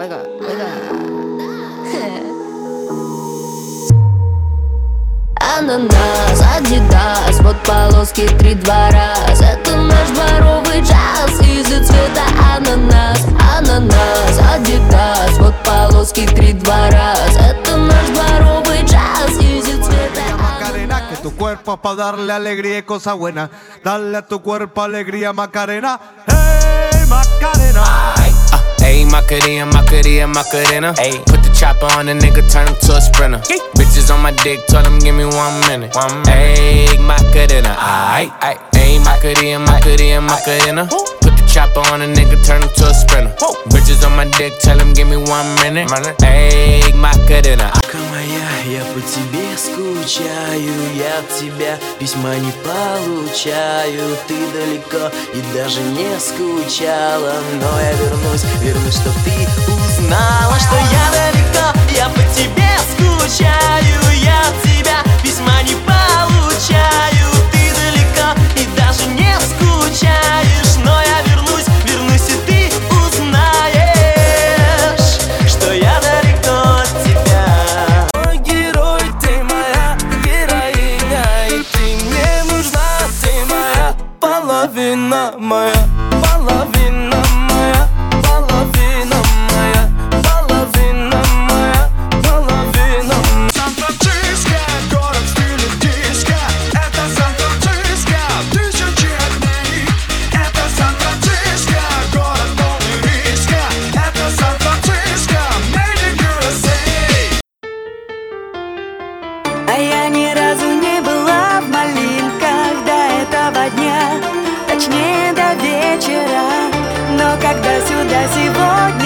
Juega, juega. Ананас, адидас, вот полоски три-два раз Это наш дворовый джаз из-за цвета ананас Ананас, адидас, вот полоски три-два раз Это наш дворовый джаз из-за цвета Macarena, que tu cuerpo para darle alegría y cosa buena. Dale a tu cuerpo alegría, Macarena. Hey, Macarena. Ayy, Macarena, Macarena, Macarena. Ayy, put the chopper on the nigga, turn him to a sprinter. Bitches on my dick, tell him give me one minute. One Ayy, Macarena, aight, aight. Ayy, Macarena, Macarena, Macarena. Put the chopper on a nigga, turn him to a sprinter. Bitches on my dick, tell him give me one minute. Ayy, Macarena. Девушка моя, я по тебе скучаю Я от тебя письма не получаю. Ты далеко и даже не скучала Но я вернусь, вернусь, чтоб ты узнала Что я Balavina moja, balavina дня